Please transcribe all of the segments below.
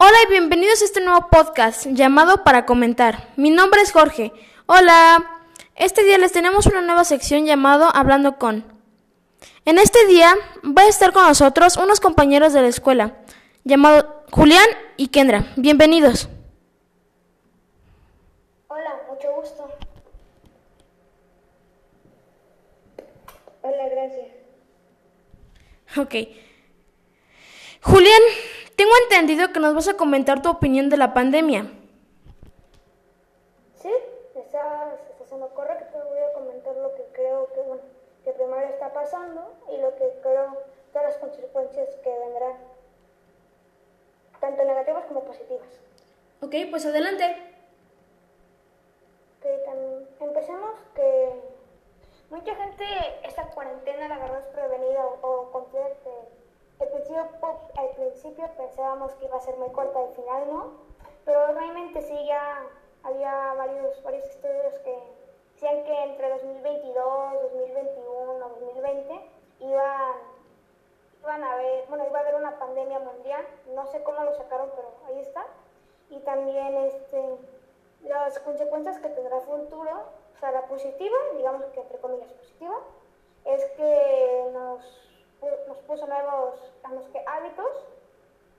Hola y bienvenidos a este nuevo podcast llamado Para Comentar. Mi nombre es Jorge. Hola. Este día les tenemos una nueva sección llamado Hablando con. En este día va a estar con nosotros unos compañeros de la escuela llamados Julián y Kendra. Bienvenidos. Hola, mucho gusto. Hola, gracias. Ok. Julián, tengo entendido que nos vas a comentar tu opinión de la pandemia. Sí, estás, estás en lo correcto. Voy a comentar lo que creo que, bueno, que primero está pasando y lo que creo todas las consecuencias que vendrán, tanto negativas como positivas. Ok, pues adelante. Que empecemos que mucha gente esta cuarentena la agarró desprevenida o, o confía que principio, po- al principio pensábamos que iba a ser muy corta, al final no, pero realmente sí ya había varios, varios estudios que decían que entre 2022, 2021, 2020 iban, iban a haber, bueno, iba a haber una pandemia mundial, no sé cómo lo sacaron, pero ahí está, y también este las consecuencias que tendrá futuro, o sea, la positiva, digamos que entre comillas positiva, es que nos, nos puso nuevos digamos que hábitos,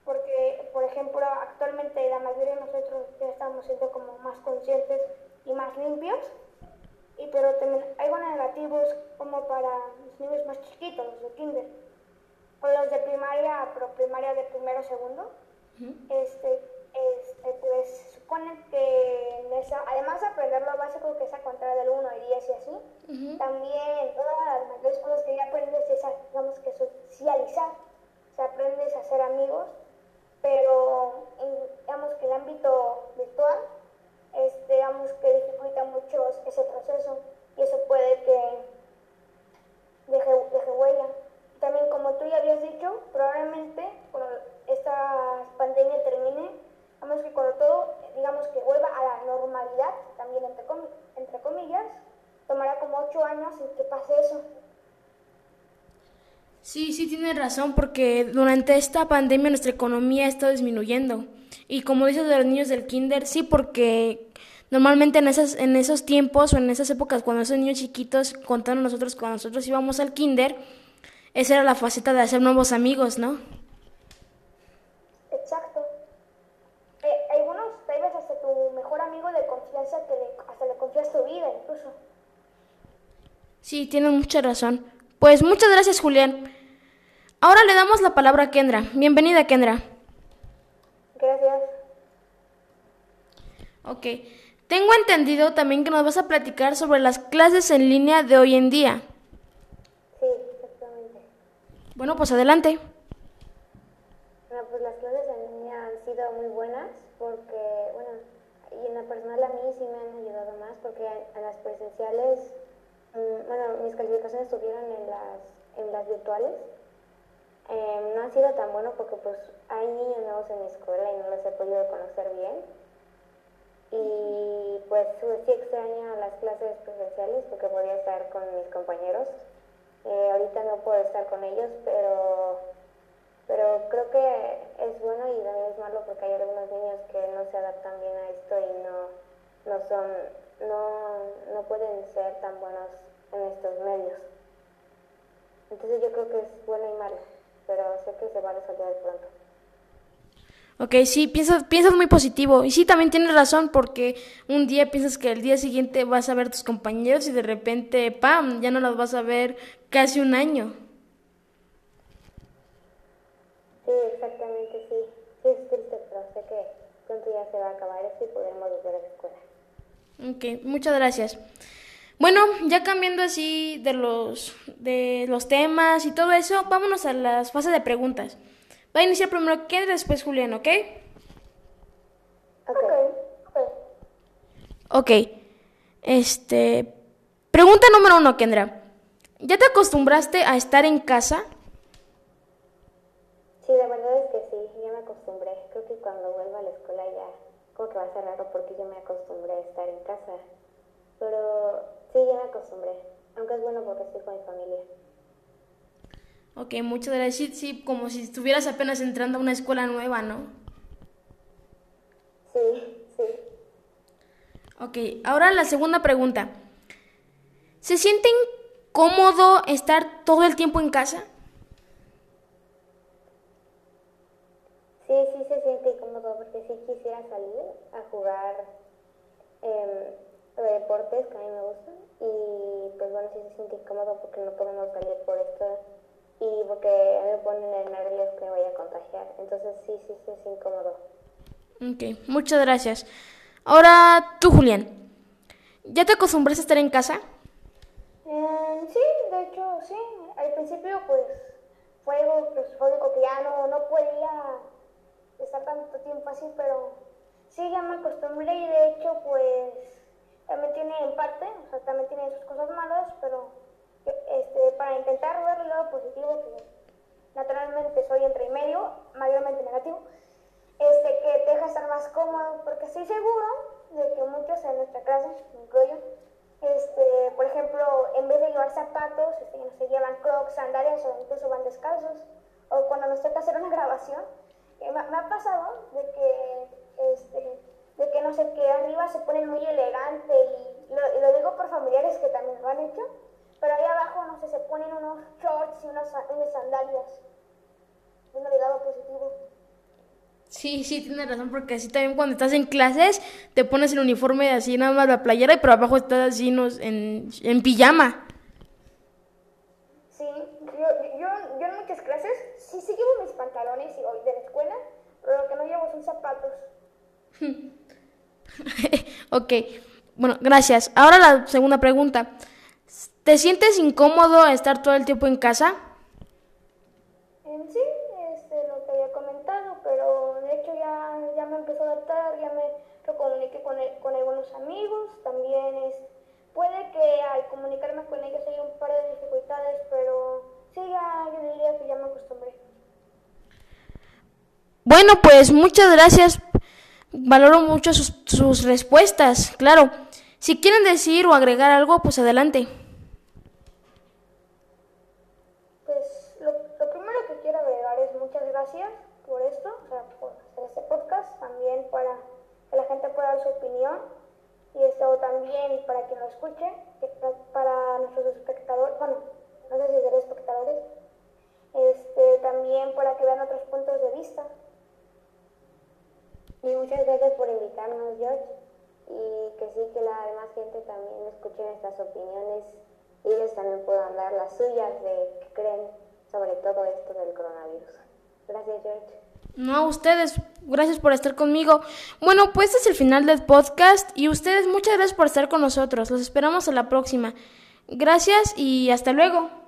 porque, por ejemplo, actualmente la mayoría de nosotros ya estamos siendo como más conscientes y más limpios, y pero también hay algo negativos como para los niños más chiquitos, los de kinder, o los de primaria, pero primaria de primero segundo, este, este, pues se supone que esa, además de aprender lo básico que es a contar del 1 al 10 y así, también todas las mayores cosas que ya aprendes es, a, digamos que socializar, o sea, aprendes a ser amigos, pero en, digamos que el ámbito virtual, este, digamos que dificulta mucho ese proceso y eso puede que deje, deje huella. También, como tú ya habías dicho, probablemente cuando esta pandemia termine, vamos que cuando todo, digamos que vuelva a la normalidad, también entre, comi- entre comillas, tomará como ocho años sin que pase eso. Sí, sí tienes razón, porque durante esta pandemia nuestra economía está disminuyendo. Y como dices de los niños del kinder, sí, porque normalmente en esas, en esos tiempos o en esas épocas, cuando esos niños chiquitos contaron nosotros, cuando nosotros íbamos al kinder, esa era la faceta de hacer nuevos amigos, ¿no? Exacto. Eh, algunos, tal vez hasta tu mejor amigo de confianza, que le- hasta le confías tu vida incluso. Sí, tienes mucha razón. Pues muchas gracias, Julián. Ahora le damos la palabra a Kendra. Bienvenida, Kendra. Gracias. Ok. Tengo entendido también que nos vas a platicar sobre las clases en línea de hoy en día. Sí, exactamente. Bueno, pues adelante. Bueno, pues las clases en línea han sido muy buenas porque, bueno, y en lo personal a mí sí me han ayudado más porque en las presenciales, mm, bueno, mis calificaciones estuvieron en las, en las virtuales. Eh, no ha sido tan bueno porque pues hay niños nuevos en mi escuela y no los he podido conocer bien. Y pues sí extraño las clases presenciales porque podía estar con mis compañeros. Eh, ahorita no puedo estar con ellos, pero pero creo que es bueno y también es malo porque hay algunos niños que no se adaptan bien a esto y no, no son, no, no pueden ser tan buenos en estos medios. Entonces yo creo que es bueno y malo, pero sé que se va a resolver pronto. Ok, sí, piensas, piensas muy positivo. Y sí, también tienes razón porque un día piensas que el día siguiente vas a ver a tus compañeros y de repente, ¡pam!, ya no los vas a ver casi un año. Sí, exactamente, sí. Sí es triste, pero sé que pronto ya se va a acabar esto y podremos volver a la escuela. Ok, muchas gracias. Bueno, ya cambiando así de los, de los temas y todo eso, vámonos a las fases de preguntas. Va a iniciar primero Kendra, después Julián, ¿ok? Ok. Ok. Este. Pregunta número uno, Kendra. ¿Ya te acostumbraste a estar en casa? Sí, la verdad es que sí, ya me acostumbré. Creo que cuando vuelva a la escuela ya como que va a ser raro porque yo me acostumbré a estar en casa. Pero sí, ya me acostumbré. Aunque es bueno porque estoy con mi familia. Ok, muchas gracias. Sí, sí, como si estuvieras apenas entrando a una escuela nueva, ¿no? Sí, sí. Ok, ahora la segunda pregunta. ¿Se siente incómodo estar todo el tiempo en casa? Sí, sí se siente incómodo porque sí quisiera salir a jugar eh, deportes que a mí me gustan y pues bueno, sí se siente incómodo porque no podemos salir por esto y porque me ponen el nervios que me voy a contagiar. Entonces sí, sí, sí es incómodo. Ok, muchas gracias. Ahora tú, Julián. ¿Ya te acostumbraste a estar en casa? Eh, sí, de hecho sí. Al principio pues fue algo, pues, fue algo que ya no, no podía estar tanto tiempo así, pero sí, ya me acostumbré y de hecho pues también tiene en parte, o sea, también tiene sus cosas malas, pero este, para intentar ver el lado positivo, que naturalmente soy entre y medio, mayormente negativo, este, que te deja estar más cómodo, porque estoy seguro de que muchos en nuestra clase, incluyo, este, por ejemplo, en vez de llevar zapatos, este, no se llevan crocs, sandalias o incluso van descalzos, o cuando nos toca hacer una grabación, eh, me, ha pasado de que, este, de que no sé, que arriba se ponen muy elegante y lo, y lo digo por familiares que también lo han hecho, pero ahí abajo, no sé, se ponen unos shorts y unas, unas sandalias. Un agregado positivo. Sí, sí, tienes razón, porque así también cuando estás en clases te pones el uniforme así, nada más la playera, y pero abajo estás así nos, en, en pijama. Sí, yo, yo, yo en muchas clases sí, sí llevo mis pantalones y voy de la escuela, pero lo que no llevo son zapatos. ok, bueno, gracias. Ahora la segunda pregunta. ¿Te sientes incómodo estar todo el tiempo en casa? En sí, este, lo que había comentado, pero de hecho ya, ya me empezó a adaptar, ya me comuniqué con, el, con algunos amigos, también es, puede que al comunicarme con ellos haya un par de dificultades, pero sí, ya yo diría que ya me acostumbré. Bueno, pues muchas gracias. Valoro mucho sus, sus respuestas. Claro, si quieren decir o agregar algo, pues adelante. Pues lo, lo primero que quiero agregar es muchas gracias por esto, o sea, por hacer este podcast, también para que la gente pueda dar opinión y esto también para quien lo escuche, que para nuestros espectadores, bueno, no sé si seré espectadores, este, también para que vean otros puntos de vista. Y muchas gracias por invitarnos, George, y que sí, que la demás gente también escuche nuestras opiniones y ellos también puedan dar las suyas de qué creen sobre todo esto del coronavirus. Gracias, George. No, a ustedes, gracias por estar conmigo. Bueno, pues este es el final del podcast y ustedes muchas gracias por estar con nosotros. Los esperamos a la próxima. Gracias y hasta luego.